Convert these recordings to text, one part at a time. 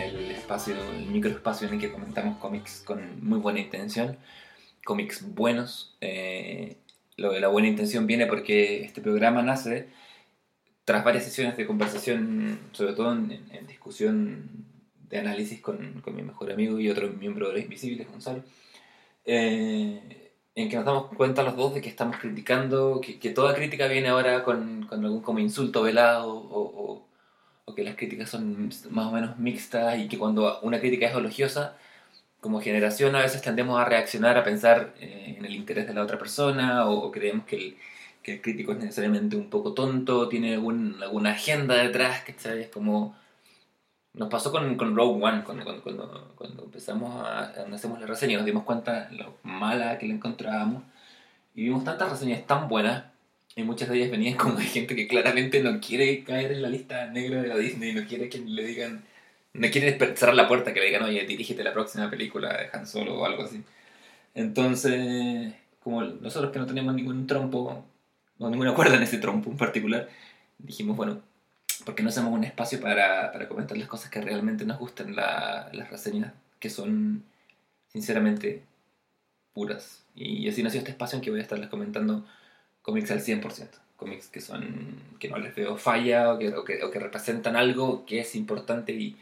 El espacio, el microespacio en el que comentamos cómics con muy buena intención, cómics buenos. Eh, lo de la buena intención viene porque este programa nace tras varias sesiones de conversación, sobre todo en, en discusión de análisis con, con, mi mejor amigo y otro miembro de los Invisibles, Gonzalo. Eh, en que nos damos cuenta los dos de que estamos criticando, que, que toda crítica viene ahora con, con, algún como insulto velado o, o, o, que las críticas son más o menos mixtas y que cuando una crítica es elogiosa, como generación a veces tendemos a reaccionar, a pensar eh, en el interés de la otra persona o, creemos que el, que el, crítico es necesariamente un poco tonto, tiene algún, alguna agenda detrás, que Es como nos pasó con, con Rogue One, cuando, cuando, cuando, empezamos a, cuando hacemos la reseña, nos dimos cuenta lo mala que la encontrábamos. Y vimos tantas reseñas tan buenas, y muchas de ellas venían como de gente que claramente no quiere caer en la lista negra de la Disney, no quiere que le digan, no quiere cerrar la puerta, que le digan, oye, dirígete la próxima película de Han Solo o algo así. Entonces, como nosotros que no tenemos ningún trompo, o ninguna cuerda en ese trompo en particular, dijimos, bueno, porque no hacemos un espacio para, para comentar las cosas que realmente nos gustan, la, las reseñas que son sinceramente puras. Y así nació este espacio en que voy a estarles comentando cómics al 100%. Cómics que son que no les veo falla o que, o que, o que representan algo que es importante y,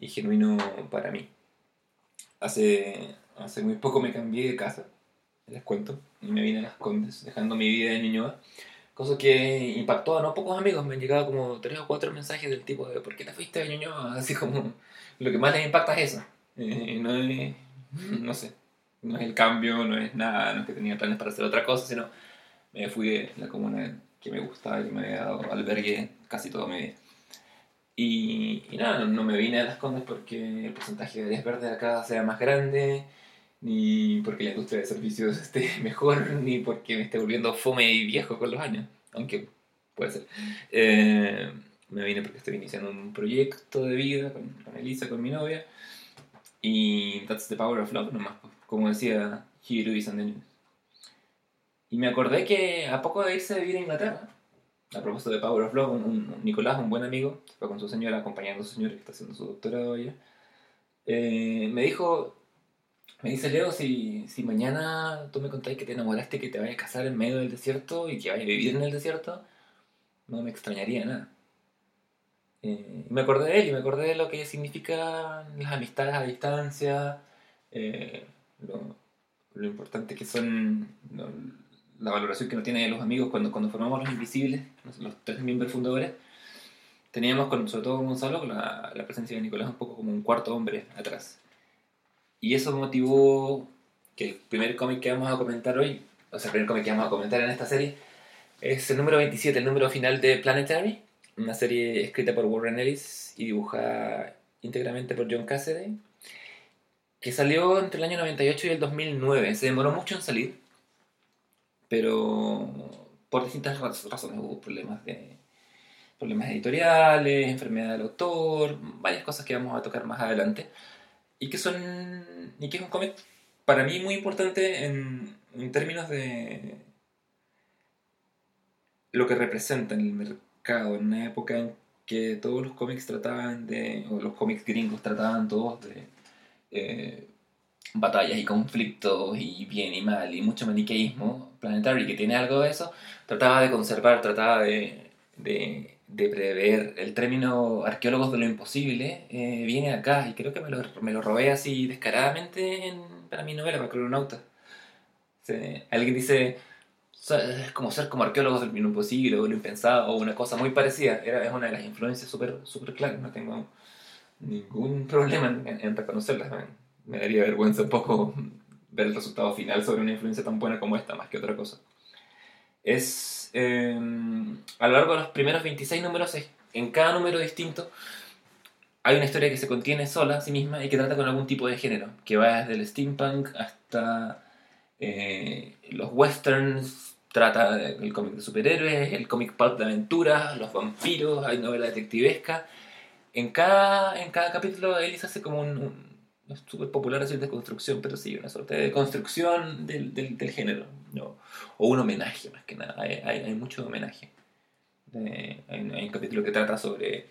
y, genuino para mí. Hace, hace muy poco me cambié de casa, les cuento, y me vine a Las Condes, dejando mi vida de niño Cosa que impactó a no pocos amigos. Me han llegado como tres o cuatro mensajes del tipo de ¿por qué te fuiste de Ñuñoa? Así como lo que más les impacta es eso. Eh, no es, no sé, no es el cambio, no es nada, no es que tenía planes para hacer otra cosa, sino me fui de la comuna que me gustaba y que me había dado albergue casi toda mi vida. Y, y nada, no, me vine a las condes porque el porcentaje de áreas verdes acá sea más grande ni porque la industria de servicios esté mejor, ni porque me esté volviendo fome y viejo con los años, aunque puede ser. Eh, me vine porque estoy iniciando un proyecto de vida con, con, Elisa, con mi novia, y that's the power of love nomás, como decía y and Y me acordé que a poco de irse a vivir a Inglaterra, a propósito de Power of Love, un, Nicolás, un buen amigo, fue con su señora, acompañando a su señora que está haciendo su doctorado allá, eh, me dijo, me dice Leo, si, si mañana tú me contáis que te enamoraste, que te vayas a casar en medio del desierto y que vayas a vivir en el desierto, no me extrañaría nada. Eh, me acordé de él y me acordé de lo que significan las amistades a distancia, eh, lo, lo, importante que son, la valoración que uno tiene de los amigos cuando, cuando formamos Los Invisibles, los tres miembros fundadores. Teníamos, con, sobre todo con Gonzalo, la, la presencia de Nicolás un poco como un cuarto hombre atrás y eso motivó que el primer cómic que vamos a comentar hoy, o sea, el primer cómic que vamos a comentar en esta serie, es el número 27, el número final de Planetary, una serie escrita por Warren Ellis y dibujada íntegramente por John Cassidy, que salió entre el año 98 y el 2009. Se demoró mucho en salir, pero por distintas razones hubo problemas de problemas editoriales, enfermedad del autor, varias cosas que vamos a tocar más adelante y que son y que es un cómic para mí muy importante en, en, términos de lo que representa en el mercado en una época en que todos los cómics trataban de los cómics gringos trataban todos de eh, batallas y conflictos y bien y mal y mucho maniqueísmo Planetary que tiene algo de eso trataba de conservar trataba de, de de prever el término arqueólogos de lo imposible eh, viene acá y creo que me lo, me lo robé así descaradamente en, para mi novela, para Crononauta. alguien dice, es como ser como arqueólogos del imposible o lo impensado o una cosa muy parecida. Era, es una de las influencias súper super claras, no tengo ningún problema en, en reconocerlas. Me daría vergüenza un poco ver el resultado final sobre una influencia tan buena como esta, más que otra cosa. Es Em, a lo largo de los primeros 26 números, en cada número distinto, hay una historia que se contiene sola a sí misma y que trata con algún tipo de género, que va desde el steampunk hasta eh, los westerns, trata del cómic de superhéroes, el cómic pulp de aventuras, los vampiros, hay novela detectivesca. En cada, en cada capítulo Ellis hace como un es súper popular decir de construcción, pero sí, una suerte de construcción del, del, género, ¿no? o un homenaje más que nada, hay, hay, hay, mucho homenaje. hay, un, capítulo que trata sobre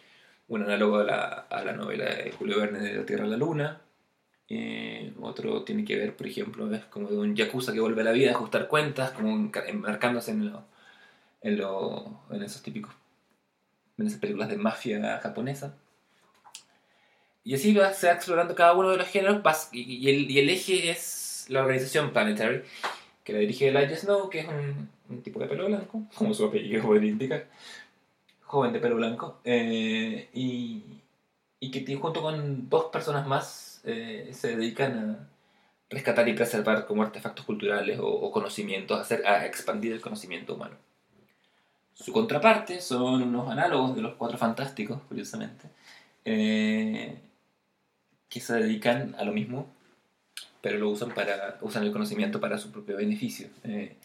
un análogo a la, a la novela de Julio Verne de La Tierra a la Luna. Eh, otro tiene que ver, por ejemplo, es como de un yakuza que vuelve a la vida a ajustar cuentas, como enmarcándose en, lo, en, lo, en esos típicos, en esas películas de mafia japonesa. Y así va, se va explorando cada uno de los géneros y, el, y el eje es la organización Planetary, que la dirige Elijah Snow, que es un, un tipo de pelo blanco, como su apellido puede indicar, joven de pelo blanco, eh, y, y, que junto con dos personas más eh, se dedican a rescatar y preservar como artefactos culturales o, conocimientos, a, hacer, a expandir el conocimiento humano. Su contraparte son unos análogos de los Cuatro Fantásticos, curiosamente, eh, que se dedican a lo mismo, pero lo usan, para, usan el conocimiento para su propio beneficio. Eh,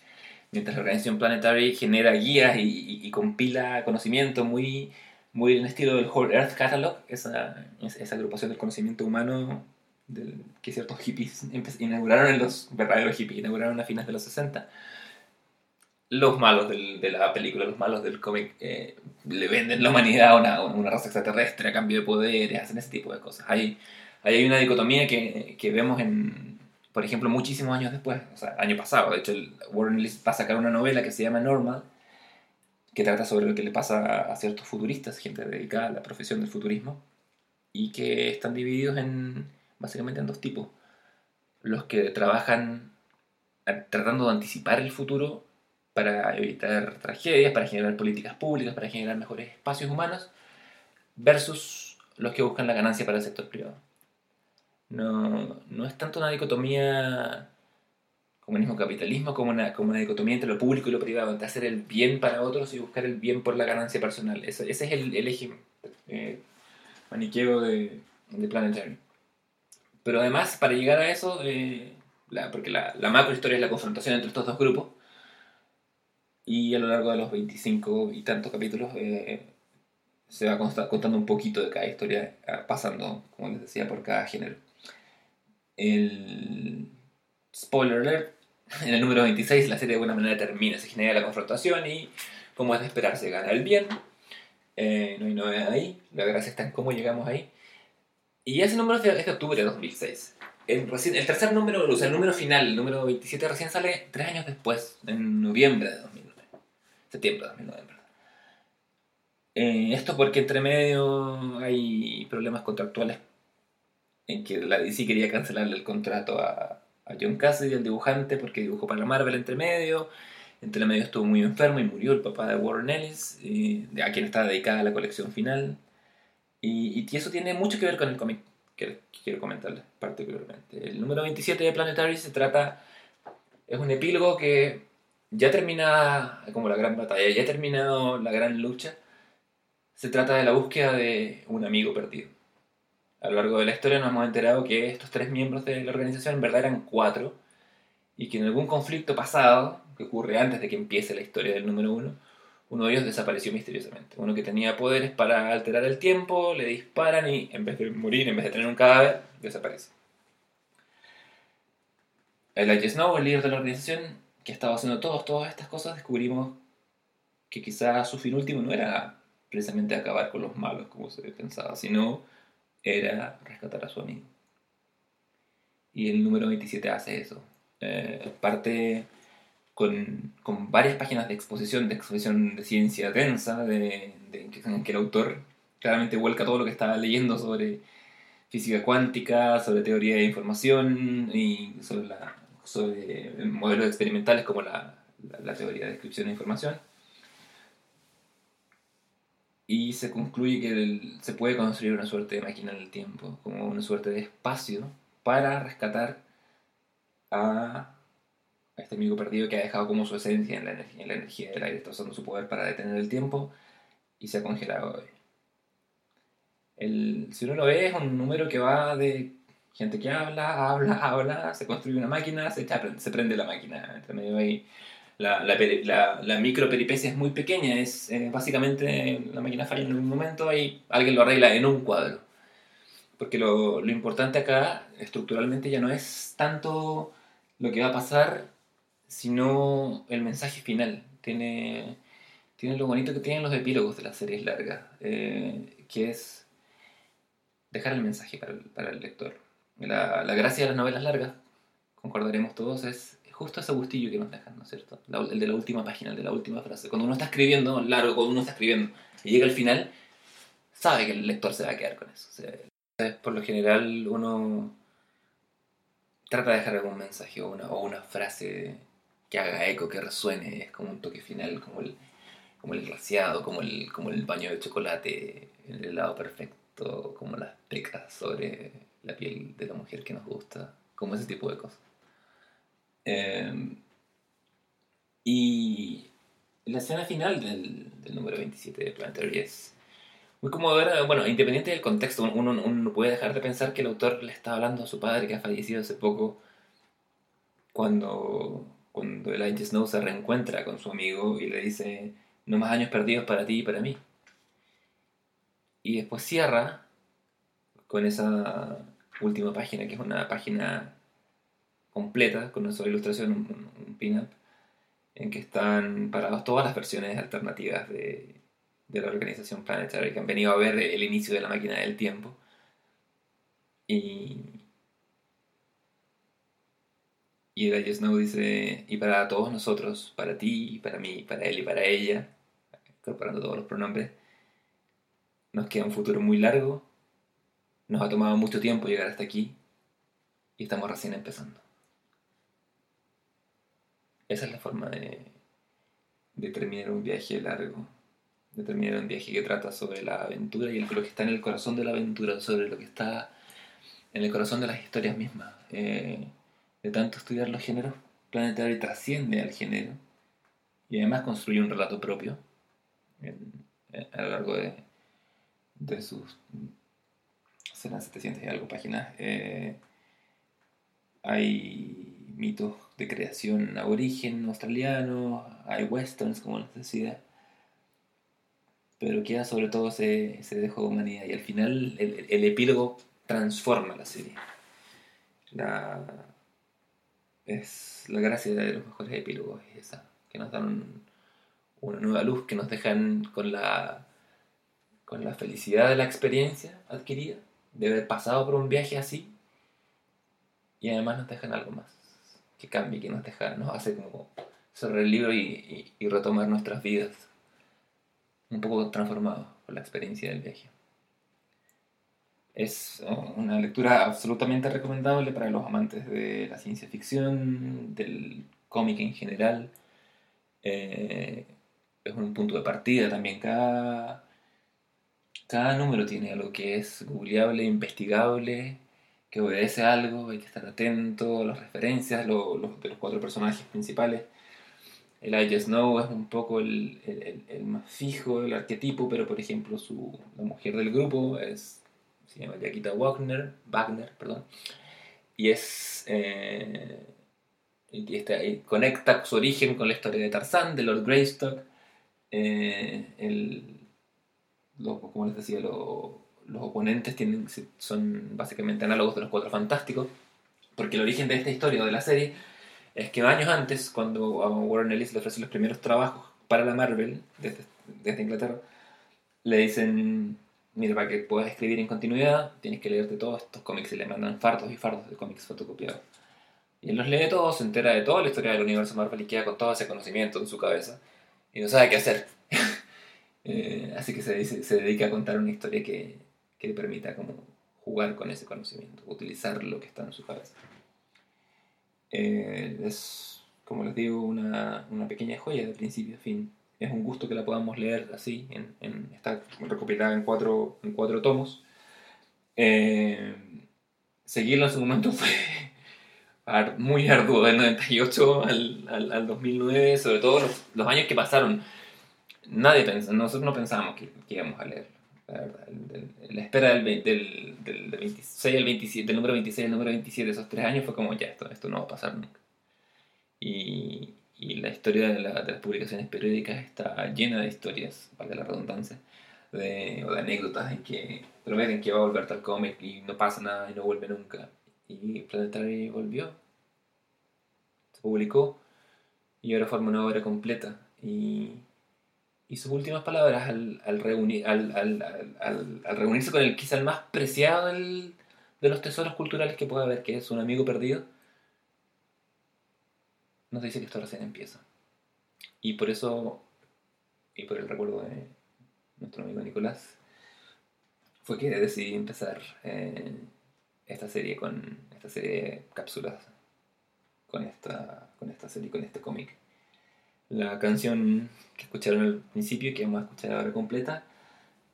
mientras la organización Planetary genera guías y, compila conocimiento muy, muy en estilo del Whole Earth Catalog, esa, esa agrupación del conocimiento humano que ciertos hippies inauguraron en los verdaderos hippies, inauguraron a fines de los 60. Los malos de la película, los malos del cómic, eh, le venden la humanidad a una, una raza extraterrestre a cambio de poderes, hacen ese tipo de cosas. Hay, hay una dicotomía que, que vemos en, por ejemplo, muchísimos años después, o sea, año pasado, de hecho, el Warren va a sacar una novela que se llama Normal, que trata sobre lo que le pasa a ciertos futuristas, gente dedicada a la profesión del futurismo, y que están divididos en, básicamente en dos tipos. Los que trabajan tratando de anticipar el futuro para evitar tragedias, para generar políticas públicas, para generar mejores espacios humanos, versus los que buscan la ganancia para el sector privado. No, no es tanto una dicotomía comunismo-capitalismo como una, como una dicotomía entre lo público y lo privado, entre hacer el bien para otros y buscar el bien por la ganancia personal. ese es el, eje eh, maniqueo de, de, Planetary. Pero además, para llegar a eso, eh, la, porque la, la macro historia es la confrontación entre estos dos grupos, y a lo largo de los 25 y tantos capítulos eh, se va contando un poquito de cada historia, pasando, como les decía, por cada género el spoiler alert, en el número 26 la serie de alguna manera termina, se genera la confrontación y como es de esperar se gana el bien. Eh, no hay novedad ahí, la gracia está en cómo llegamos ahí. Y ese número es de octubre de 2006. El, el tercer número, o sea, el número final, el número 27 recién sale tres años después, en noviembre de 2009. Septiembre de 2009, eh, esto porque entre medio hay problemas contractuales en que la DC quería cancelarle el contrato a, a John Cassidy, el dibujante, porque dibujó para la Marvel entre medio. Entre medio estuvo muy enfermo y murió el papá de Warren Ellis, a quien está dedicada la colección final. Y, y, eso tiene mucho que ver con el cómic que quiero comentarles particularmente. El número 27 de Planetary se trata, es un epílogo que ya termina como la gran batalla, ya ha terminado la gran lucha. Se trata de la búsqueda de un amigo perdido a lo largo de la historia nos hemos enterado que estos tres miembros de la organización en verdad eran cuatro y que en algún conflicto pasado, que ocurre antes de que empiece la historia del número uno, uno de ellos desapareció misteriosamente. Uno que tenía poderes para alterar el tiempo, le disparan y en vez de morir, en vez de tener un cadáver, desaparece. El Snow, el líder de la organización, que estaba haciendo todos, todas estas cosas, descubrimos que quizás su fin último no era precisamente acabar con los malos, como se pensaba, sino era rescatar a su amigo. Y el número 27 hace eso. Eh, parte con, con, varias páginas de exposición, de exposición de ciencia densa, de, en que el autor claramente vuelca todo lo que estaba leyendo sobre física cuántica, sobre teoría de información y sobre, la, sobre modelos experimentales como la, la teoría de descripción de información y se concluye que se puede construir una suerte de máquina del tiempo, como una suerte de espacio para rescatar a, este amigo perdido que ha dejado como su esencia en la energía, en la energía del aire, está usando su poder para detener el tiempo y se ha congelado. El, si uno lo ve, es un número que va de gente que habla, habla, habla, se construye una máquina, se, se prende la máquina. Entre medio hay la, la, la, micro peripecia es muy pequeña, es eh, básicamente la máquina falla en un momento y alguien lo arregla en un cuadro. Porque lo, lo, importante acá, estructuralmente, ya no es tanto lo que va a pasar, sino el mensaje final. Tiene, tiene lo bonito que tienen los epílogos de las series largas, eh, que es dejar el mensaje para el, para el lector. La, la, gracia de las novelas largas, concordaremos todos, es justo ese gustillo que nos dejan, ¿no es cierto? el de la última página, el de la última frase. Cuando uno está escribiendo, largo, cuando uno está escribiendo y llega al final, sabe que el lector se va a quedar con eso. O sea, por lo general uno trata de dejar algún mensaje o una, o una frase que haga eco, que resuene, es como un toque final, como el, como el glaciado, como el, como el baño de chocolate, el helado perfecto, como las pecas sobre la piel de la mujer que nos gusta, como ese tipo de cosas. Em, y la escena final del, del número 27 de Planetary es muy conmovedora. Bueno, independiente del contexto, uno no puede dejar de pensar que el autor le está hablando a su padre que ha fallecido hace poco cuando, cuando Elijah Snow se reencuentra con su amigo y le dice no más años perdidos para ti y para mí. Y después cierra con esa última página, que es una página completa, con sola ilustración, un, pin-up, en que están paradas todas las versiones alternativas de, la organización Planetary, que han venido a ver el inicio de la máquina del tiempo. Y, y Snow dice, y para todos nosotros, para ti, para mí, para él y para ella, incorporando todos los pronombres, nos queda un futuro muy largo, nos ha tomado mucho tiempo llegar hasta aquí y estamos recién empezando. Esa es la forma de, terminar un viaje largo de terminar un viaje que trata sobre la aventura y lo que está en el corazón de la aventura, sobre lo que está en el corazón de las historias mismas. Eh, de tanto estudiar los géneros, Planetary trasciende al género y además construye un relato propio a lo largo de, de sus serán 700 y algo páginas. Eh, hay mitos de creación aborigen australiano, hay westerns, como decía, pero queda sobre todo ese, ese dejo de humanidad y al final el, el epílogo transforma la serie. La, es la gracia de los mejores epílogos es esa, que nos dan una nueva luz, que nos dejan con la, con la felicidad de la experiencia adquirida, de haber pasado por un viaje así, y además nos dejan algo más, que cambie, que nos deja, nos hace como cerrar el libro y, y retomar nuestras vidas un poco transformado por la experiencia del viaje. Es oh, una lectura absolutamente recomendable para los amantes de la ciencia ficción, del cómic en general. Eh, es un punto de partida también. Cada, cada número tiene algo que es googleable, investigable, que obedece a algo, hay que estar atento a las referencias de los cuatro personajes principales. Elijah Snow es un poco el, el, el, más fijo, el arquetipo, pero por ejemplo su, la mujer del grupo es, se llama Yakita Wagner, Wagner perdón, y es... Eh, y, está, conecta su origen con la historia de Tarzán, de Lord Greystock, eh, el, como les decía, lo, los oponentes tienen, son básicamente análogos de los Cuatro Fantásticos, porque el origen de esta historia o de la serie es que años antes, cuando a Warren Ellis le ofrece los primeros trabajos para la Marvel, desde, desde Inglaterra, le dicen, mira, para que puedas escribir en continuidad, tienes que leerte todos estos cómics y le mandan fardos y fardos de cómics fotocopiados. Y él los lee todos, se entera de toda la historia del universo Marvel y queda con todo ese conocimiento en su cabeza y no sabe qué hacer. Eh, así que se, se, dedica a contar una historia que, que le permita como jugar con ese conocimiento, utilizar lo que está en su cabeza. Eh, es, como les digo, una, una, pequeña joya de principio a fin. Es un gusto que la podamos leer así, en, en, está recopilada en cuatro, en cuatro tomos. Eh, seguirlo en su momento fue muy arduo, del 98 al, al, al 2009, sobre todo los, los, años que pasaron. Nadie pensó, nosotros no pensábamos que, que íbamos a leerlo. La, espera del, del, del, 26 al 27, del número 26 al número 27, esos tres años, fue como ya, esto, esto no va a pasar nunca. Y, y la historia de, la, de, las publicaciones periódicas está llena de historias, para la redundancia, de, o de anécdotas en que prometen que va a volver tal cómic y no pasa nada y no vuelve nunca. Y Planetary volvió, se publicó y ahora forma una obra completa. Y Y sus últimas palabras al, reunir, al, reunirse con el quizá el más preciado de los tesoros culturales que puede haber, que es un amigo perdido, nos dice que esto recién empieza. Y por eso, y por el recuerdo de nuestro amigo Nicolás, fue que decidí empezar eh, esta serie con esta serie de cápsulas con esta, con esta serie, con este cómic. La canción que escucharon al principio y que vamos a escuchar ahora completa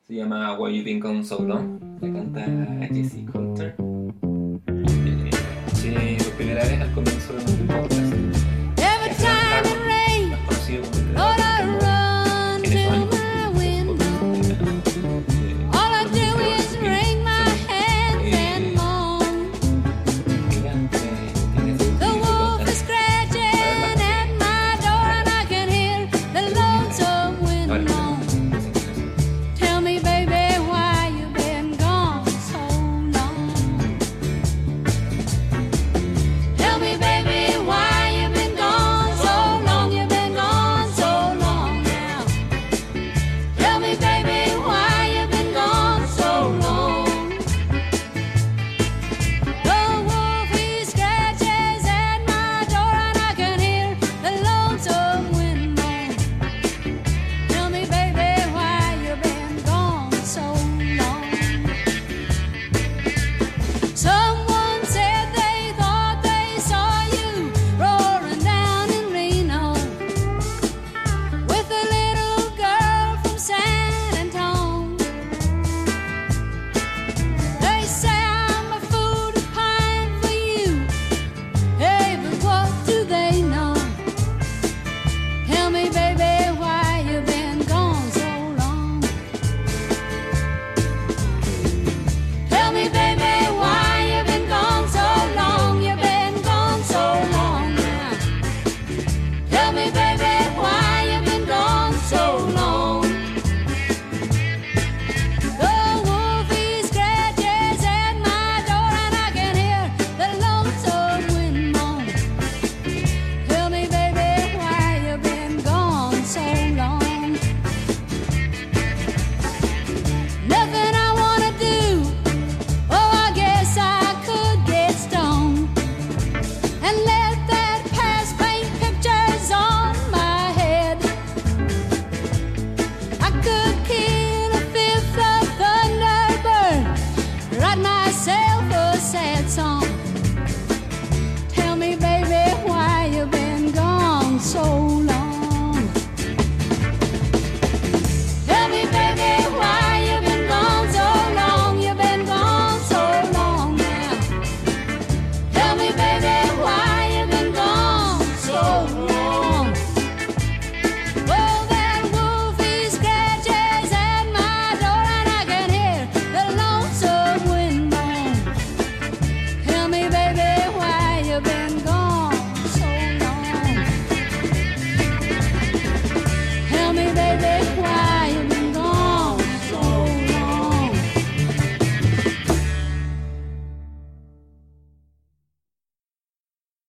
se llama Why You Been Gone So Long. La canta Jessie Coulter. Eh, por primera al comienzo